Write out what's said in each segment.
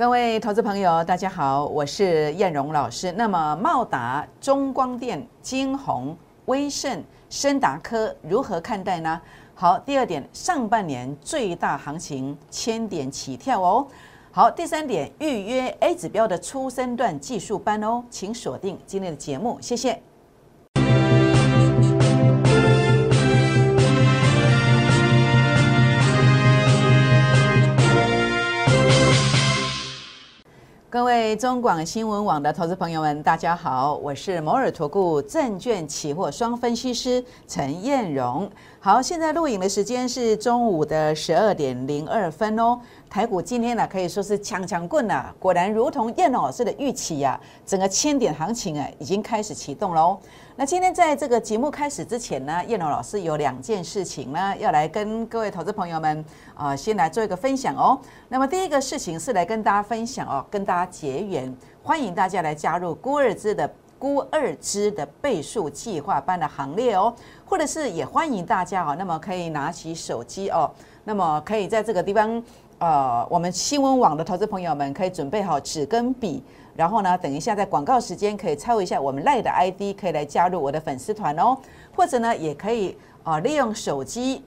各位投资朋友，大家好，我是燕荣老师。那么茂达、中光电、金鸿、威盛、深达科如何看待呢？好，第二点，上半年最大行情千点起跳哦。好，第三点，预约 A 指标的初升段技术班哦，请锁定今天的节目，谢谢。各位中广新闻网的投资朋友们，大家好，我是摩尔投顾证券期货双分析师陈燕荣。好，现在录影的时间是中午的十二点零二分哦。台股今天呢可以说是强强棍呐，果然如同燕老师的预期呀，整个千点行情啊已经开始启动喽。那今天在这个节目开始之前呢，燕龙老师有两件事情呢，要来跟各位投资朋友们啊，先来做一个分享哦。那么第一个事情是来跟大家分享哦，跟大家结缘，欢迎大家来加入孤二支的孤二支的倍数计划班的行列哦，或者是也欢迎大家哦，那么可以拿起手机哦，那么可以在这个地方，呃，我们新闻网的投资朋友们可以准备好纸跟笔。然后呢，等一下在广告时间可以抄一下我们赖的 ID，可以来加入我的粉丝团哦。或者呢，也可以啊利用手机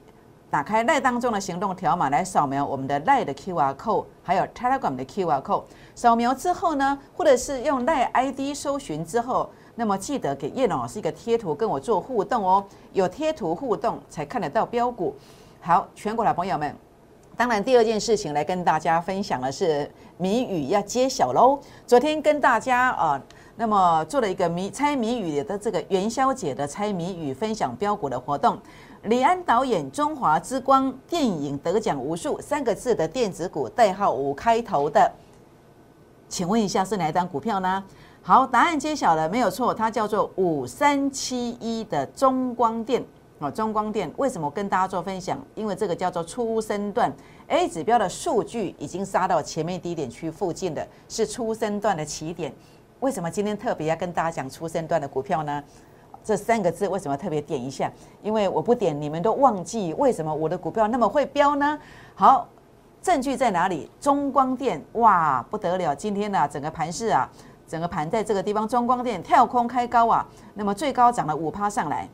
打开赖当中的行动条码来扫描我们的赖的 QR code，还有 Telegram 的 QR code。扫描之后呢，或者是用赖 ID 搜寻之后，那么记得给叶老师一个贴图跟我做互动哦。有贴图互动才看得到标股。好，全国的朋友们。当然，第二件事情来跟大家分享的是谜语要揭晓喽。昨天跟大家啊，那么做了一个谜猜谜语的这个元宵节的猜谜语分享标股的活动。李安导演《中华之光》电影得奖无数，三个字的电子股代号五开头的，请问一下是哪一张股票呢？好，答案揭晓了，没有错，它叫做五三七一的中光电。哦，中光电为什么跟大家做分享？因为这个叫做初升段 A 指标的数据已经杀到前面低点区附近的，是初升段的起点。为什么今天特别要跟大家讲初升段的股票呢？这三个字为什么特别点一下？因为我不点，你们都忘记为什么我的股票那么会飙呢？好，证据在哪里？中光电哇，不得了！今天呢，整个盘市啊，整个盘在这个地方，中光电跳空开高啊，那么最高涨了五趴上来。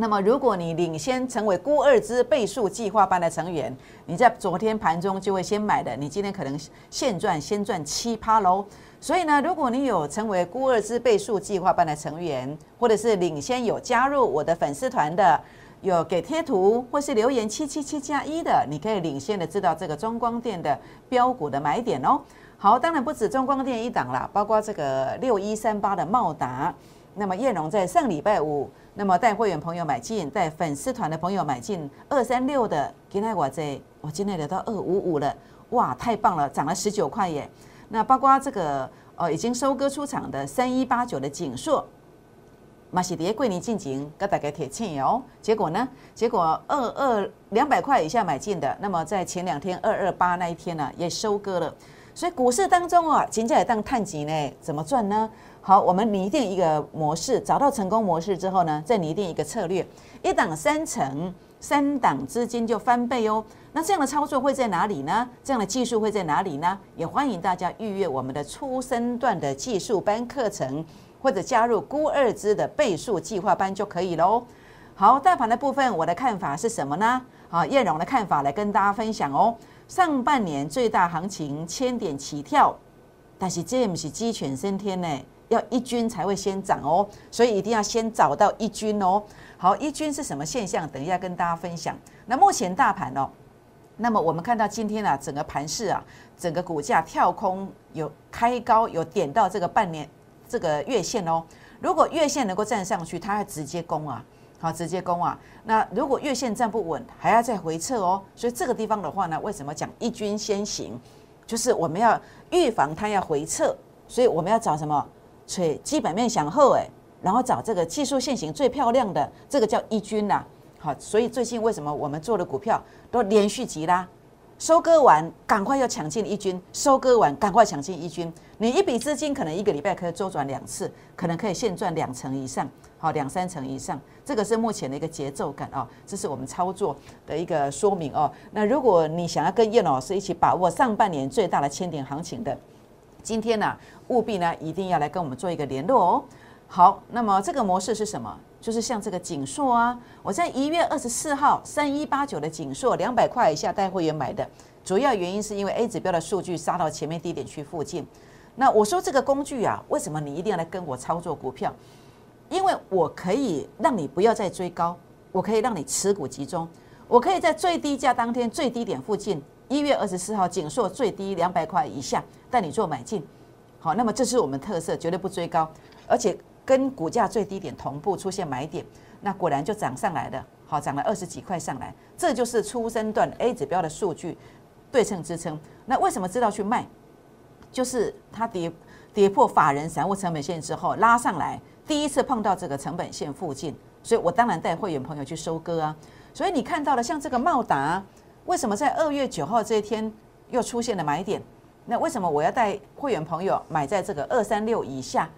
那么，如果你领先成为孤二之倍数计划班的成员，你在昨天盘中就会先买的，你今天可能现赚先赚七趴喽。所以呢，如果你有成为孤二之倍数计划班的成员，或者是领先有加入我的粉丝团的，有给贴图或是留言七七七加一的，你可以领先的知道这个中光电的标股的买点哦。好，当然不止中光电一档啦，包括这个六一三八的茂达。那么叶龙在上礼拜五。那么带会员朋友买进，带粉丝团的朋友买进二三六的，今天我在，我今天来到二五五了，哇，太棒了，涨了十九块耶。那包括这个呃已经收割出场的三一八九的锦硕，马喜蝶桂林进景，给大家铁庆哦。结果呢？结果二二两百块以下买进的，那么在前两天二二八那一天呢，也收割了。所以股市当中啊，金价也当探级呢，怎么赚呢？好，我们拟定一个模式，找到成功模式之后呢，再拟定一个策略，一档三成，三档资金就翻倍哦。那这样的操作会在哪里呢？这样的技术会在哪里呢？也欢迎大家预约我们的初升段的技术班课程，或者加入孤二支的倍数计划班就可以喽。好，大盘的部分，我的看法是什么呢？好，叶荣的看法来跟大家分享哦。上半年最大行情千点起跳，但是这不是鸡犬升天呢。要一军才会先涨哦，所以一定要先找到一军哦。好，一军是什么现象？等一下跟大家分享。那目前大盘哦，那么我们看到今天啊，整个盘势啊，整个股价跳空有开高，有点到这个半年这个月线哦。如果月线能够站上去，它会直接攻啊，好，直接攻啊。那如果月线站不稳，还要再回撤哦。所以这个地方的话呢，为什么讲一军先行？就是我们要预防它要回撤，所以我们要找什么？所以基本面想后哎，然后找这个技术线型最漂亮的，这个叫一军呐。好，所以最近为什么我们做的股票都连续急啦，收割完赶快要抢进一军，收割完赶快抢进一军。你一笔资金可能一个礼拜可以周转两次，可能可以现赚两成以上，好两三成以上。这个是目前的一个节奏感哦，这是我们操作的一个说明哦。那如果你想要跟叶老师一起把握上半年最大的千点行情的，今天呢务必呢一定要来跟我们做一个联络哦。好，那么这个模式是什么？就是像这个锦硕啊，我在一月二十四号三一八九的锦硕两百块以下带会员买的，主要原因是因为 A 指标的数据杀到前面低点区附近。那我说这个工具啊，为什么你一定要来跟我操作股票？因为我可以让你不要再追高，我可以让你持股集中，我可以在最低价当天最低点附近，一月二十四号锦硕最低两百块以下带你做买进。好，那么这是我们特色，绝对不追高，而且。跟股价最低点同步出现买点，那果然就涨上来了，好涨了二十几块上来，这就是初升段 A 指标的数据对称支撑。那为什么知道去卖？就是它跌跌破法人散户成本线之后拉上来，第一次碰到这个成本线附近，所以我当然带会员朋友去收割啊。所以你看到了像这个茂达，为什么在二月九号这一天又出现了买点？那为什么我要带会员朋友买在这个二三六以下？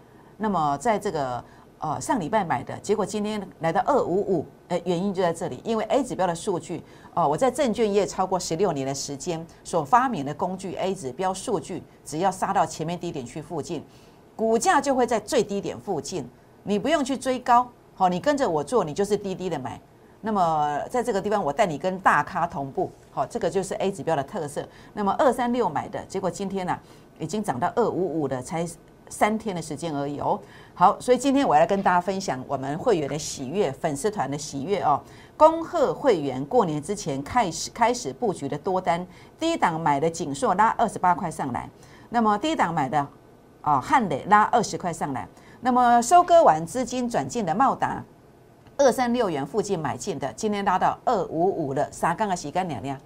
那么在这个呃上礼拜买的结果，今天来到二五五，呃，原因就在这里，因为 A 指标的数据，哦，我在证券业超过十六年的时间所发明的工具 A 指标数据，只要杀到前面低点区附近，股价就会在最低点附近，你不用去追高，好，你跟着我做，你就是低低的买。那么在这个地方，我带你跟大咖同步，好，这个就是 A 指标的特色。那么二三六买的结果，今天呢已经涨到二五五了，才。三天的时间而已哦。好，所以今天我要跟大家分享我们会员的喜悦，粉丝团的喜悦哦。恭贺会员过年之前开始开始布局的多单，第一档买的锦硕拉二十八块上来，那么第一档买的啊汉磊拉二十块上来，那么收割完资金转进的茂达二三六元附近买进的，今天拉到二五五了，啥刚刚洗干两两，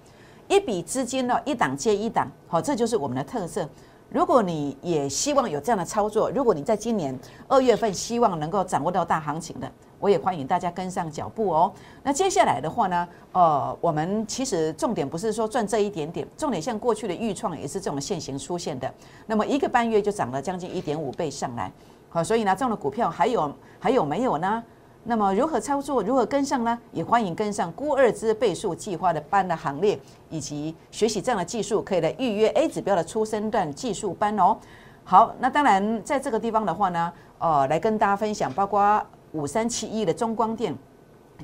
一笔资金呢一档接一档，好，这就是我们的特色。如果你也希望有这样的操作，如果你在今年二月份希望能够掌握到大行情的，我也欢迎大家跟上脚步哦。那接下来的话呢，呃，我们其实重点不是说赚这一点点，重点像过去的预创也是这种现形出现的，那么一个半月就涨了将近一点五倍上来，好，所以呢，这样的股票还有还有没有呢？那么如何操作？如何跟上呢？也欢迎跟上估二支倍数计划的班的行列，以及学习这样的技术，可以来预约 A 指标的初升段技术班哦。好，那当然在这个地方的话呢，呃，来跟大家分享，包括五三七一的中光电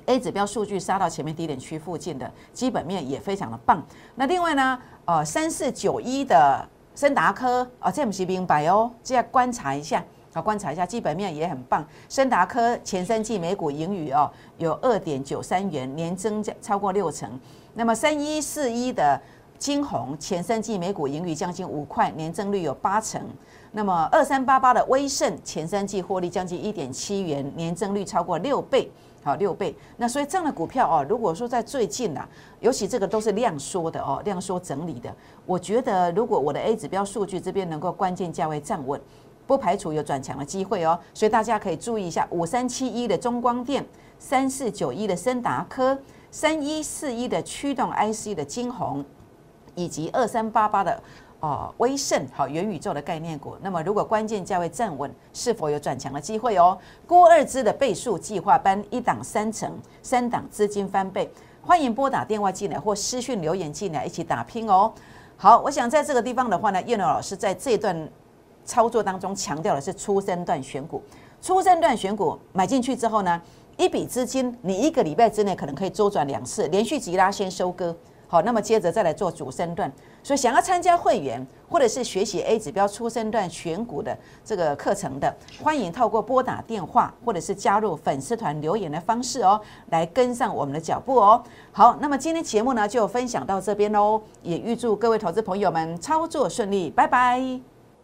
A 指标数据杀到前面低点区附近的基本面也非常的棒。那另外呢，呃，三四九一的森达科啊，这不是明白哦，这要观察一下。好，观察一下基本面也很棒。森达科前三季每股盈余哦，有二点九三元，年增加超过六成。那么三一四一的金鸿前三季每股盈余将近五块，年增率有八成。那么二三八八的威盛前三季获利将近一点七元，年增率超过六倍，好六倍。那所以这样的股票哦，如果说在最近呐，尤其这个都是量缩的哦，量缩整理的，我觉得如果我的 A 指标数据这边能够关键价位站稳。不排除有转强的机会哦，所以大家可以注意一下五三七一的中光电、三四九一的森达科、三一四一的驱动 IC 的金鸿，以及二三八八的哦威盛好元宇宙的概念股。那么如果关键价位站稳，是否有转强的机会哦？郭二支的倍数计划班一档三成，三档资金翻倍，欢迎拨打电话进来或私讯留言进来一起打拼哦。好，我想在这个地方的话呢，叶龙老师在这段。操作当中强调的是初升段选股，初升段选股买进去之后呢，一笔资金你一个礼拜之内可能可以周转两次，连续急拉先收割，好，那么接着再来做主升段。所以想要参加会员或者是学习 A 指标初升段选股的这个课程的，欢迎透过拨打电话或者是加入粉丝团留言的方式哦，来跟上我们的脚步哦。好，那么今天节目呢就分享到这边喽，也预祝各位投资朋友们操作顺利，拜拜。